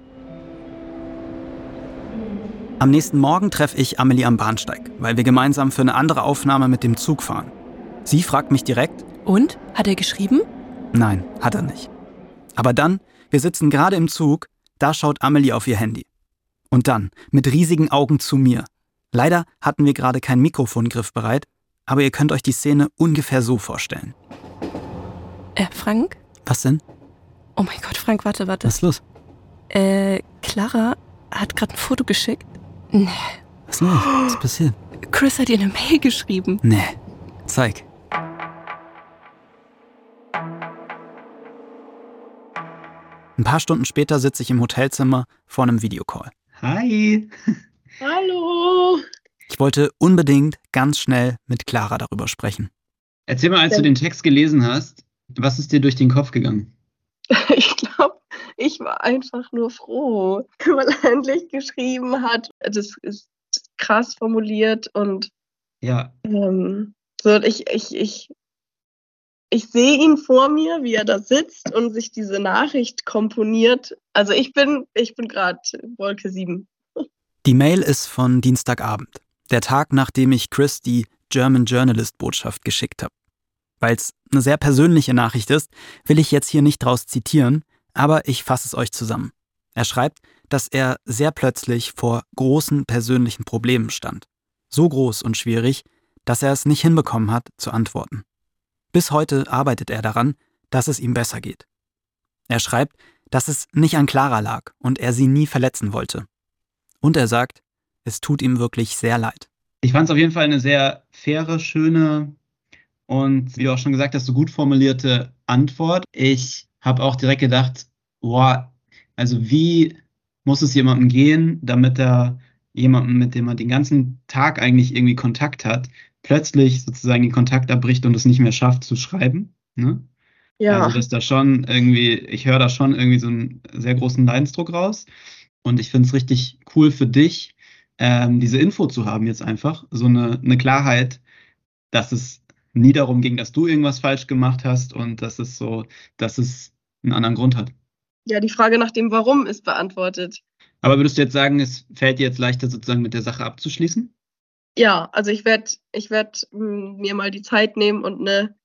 Am nächsten Morgen treffe ich Amelie am Bahnsteig, weil wir gemeinsam für eine andere Aufnahme mit dem Zug fahren. Sie fragt mich direkt. Und? Hat er geschrieben? Nein, hat er nicht. Aber dann, wir sitzen gerade im Zug, da schaut Amelie auf ihr Handy. Und dann, mit riesigen Augen zu mir. Leider hatten wir gerade keinen Mikrofongriff bereit, aber ihr könnt euch die Szene ungefähr so vorstellen. Äh, Frank? Was denn? Oh mein Gott, Frank, warte, warte. Was ist los? Äh, Clara hat gerade ein Foto geschickt. Nee. Was ist los? Was ist passiert? Chris hat ihr eine Mail geschrieben. Nee. Zeig. Ein paar Stunden später sitze ich im Hotelzimmer vor einem Videocall. Hi. *laughs* Hallo. Ich wollte unbedingt ganz schnell mit Clara darüber sprechen. Erzähl mal, als du den Text gelesen hast, was ist dir durch den Kopf gegangen? *laughs* Ich glaube, ich war einfach nur froh, *laughs* weil er endlich geschrieben hat. Das ist krass formuliert und ja. Ähm, so, ich, ich, ich, ich sehe ihn vor mir, wie er da sitzt und sich diese Nachricht komponiert. Also ich bin, ich bin gerade Wolke 7. Die Mail ist von Dienstagabend, der Tag, nachdem ich Chris die German Journalist Botschaft geschickt habe. Weil es eine sehr persönliche Nachricht ist, will ich jetzt hier nicht draus zitieren, aber ich fasse es euch zusammen. Er schreibt, dass er sehr plötzlich vor großen persönlichen Problemen stand. So groß und schwierig, dass er es nicht hinbekommen hat, zu antworten. Bis heute arbeitet er daran, dass es ihm besser geht. Er schreibt, dass es nicht an Clara lag und er sie nie verletzen wollte. Und er sagt, es tut ihm wirklich sehr leid. Ich fand es auf jeden Fall eine sehr faire, schöne und wie du auch schon gesagt hast, so gut formulierte Antwort. Ich habe auch direkt gedacht, boah, also wie muss es jemandem gehen, damit er jemanden, mit dem er den ganzen Tag eigentlich irgendwie Kontakt hat, plötzlich sozusagen den Kontakt abbricht und es nicht mehr schafft zu schreiben. Ne? Ja. Also dass da schon irgendwie, ich höre da schon irgendwie so einen sehr großen Leidensdruck raus. Und ich finde es richtig cool für dich, ähm, diese Info zu haben jetzt einfach. So eine, eine Klarheit, dass es nie darum ging, dass du irgendwas falsch gemacht hast und dass es so, dass es einen anderen Grund hat. Ja, die Frage nach dem Warum ist beantwortet. Aber würdest du jetzt sagen, es fällt dir jetzt leichter, sozusagen mit der Sache abzuschließen? Ja, also ich werde ich werd hm, mir mal die Zeit nehmen und eine,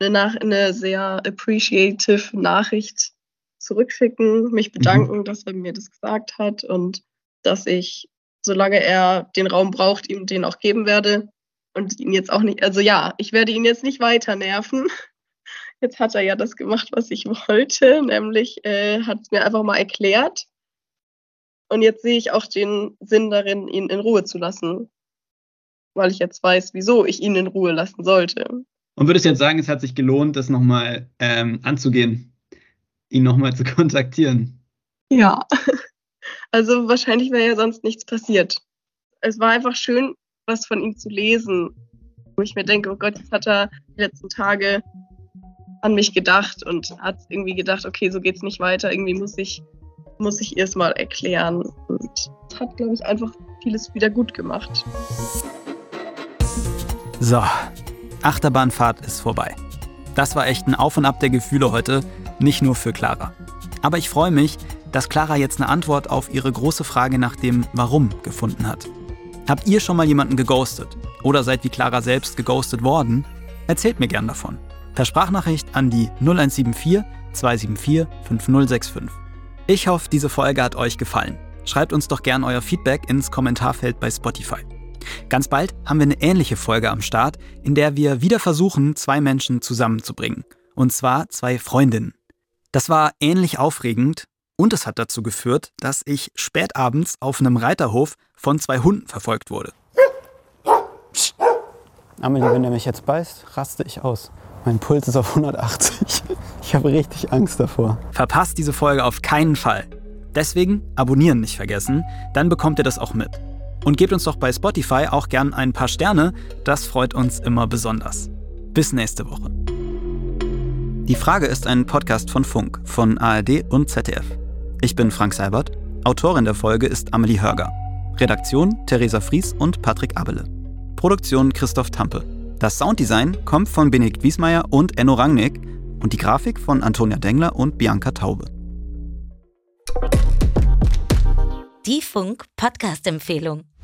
eine, nach, eine sehr appreciative Nachricht zurückschicken, mich mhm. bedanken, mhm. dass er mir das gesagt hat und dass ich, solange er den Raum braucht, ihm den auch geben werde und ihn jetzt auch nicht, also ja, ich werde ihn jetzt nicht weiter nerven. Jetzt hat er ja das gemacht, was ich wollte, nämlich äh, hat es mir einfach mal erklärt. Und jetzt sehe ich auch den Sinn darin, ihn in Ruhe zu lassen, weil ich jetzt weiß, wieso ich ihn in Ruhe lassen sollte. Und würdest du jetzt sagen, es hat sich gelohnt, das nochmal ähm, anzugehen, ihn nochmal zu *laughs* kontaktieren? Ja, also wahrscheinlich wäre ja sonst nichts passiert. Es war einfach schön, was von ihm zu lesen, wo ich mir denke, oh Gott, jetzt hat er die letzten Tage an mich gedacht und hat irgendwie gedacht, okay, so geht's nicht weiter, irgendwie muss ich, muss ich erst mal erklären. Und hat, glaube ich, einfach vieles wieder gut gemacht. So, Achterbahnfahrt ist vorbei. Das war echt ein Auf und Ab der Gefühle heute, nicht nur für Clara. Aber ich freue mich, dass Clara jetzt eine Antwort auf ihre große Frage nach dem Warum gefunden hat. Habt ihr schon mal jemanden geghostet? Oder seid wie Clara selbst geghostet worden? Erzählt mir gern davon. Per Sprachnachricht an die 0174 274 5065. Ich hoffe, diese Folge hat euch gefallen. Schreibt uns doch gern euer Feedback ins Kommentarfeld bei Spotify. Ganz bald haben wir eine ähnliche Folge am Start, in der wir wieder versuchen, zwei Menschen zusammenzubringen. Und zwar zwei Freundinnen. Das war ähnlich aufregend und es hat dazu geführt, dass ich spätabends auf einem Reiterhof von zwei Hunden verfolgt wurde. *laughs* Amelie, wenn er mich jetzt beißt, raste ich aus. Mein Puls ist auf 180. Ich habe richtig Angst davor. Verpasst diese Folge auf keinen Fall. Deswegen abonnieren nicht vergessen, dann bekommt ihr das auch mit. Und gebt uns doch bei Spotify auch gern ein paar Sterne, das freut uns immer besonders. Bis nächste Woche. Die Frage ist ein Podcast von Funk, von ARD und ZDF. Ich bin Frank Seibert. Autorin der Folge ist Amelie Hörger. Redaktion Theresa Fries und Patrick Abele. Produktion Christoph Tampe. Das Sounddesign kommt von Benedikt Wiesmeier und Enno Rangnick und die Grafik von Antonia Dengler und Bianca Taube. Die Funk Podcast Empfehlung.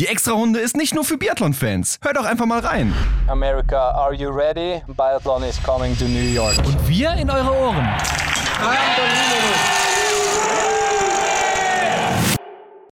die Extrarunde ist nicht nur für Biathlon-Fans. Hör doch einfach mal rein. America, are you ready? Biathlon is coming to New York. Und wir in eure Ohren. Unbelievable.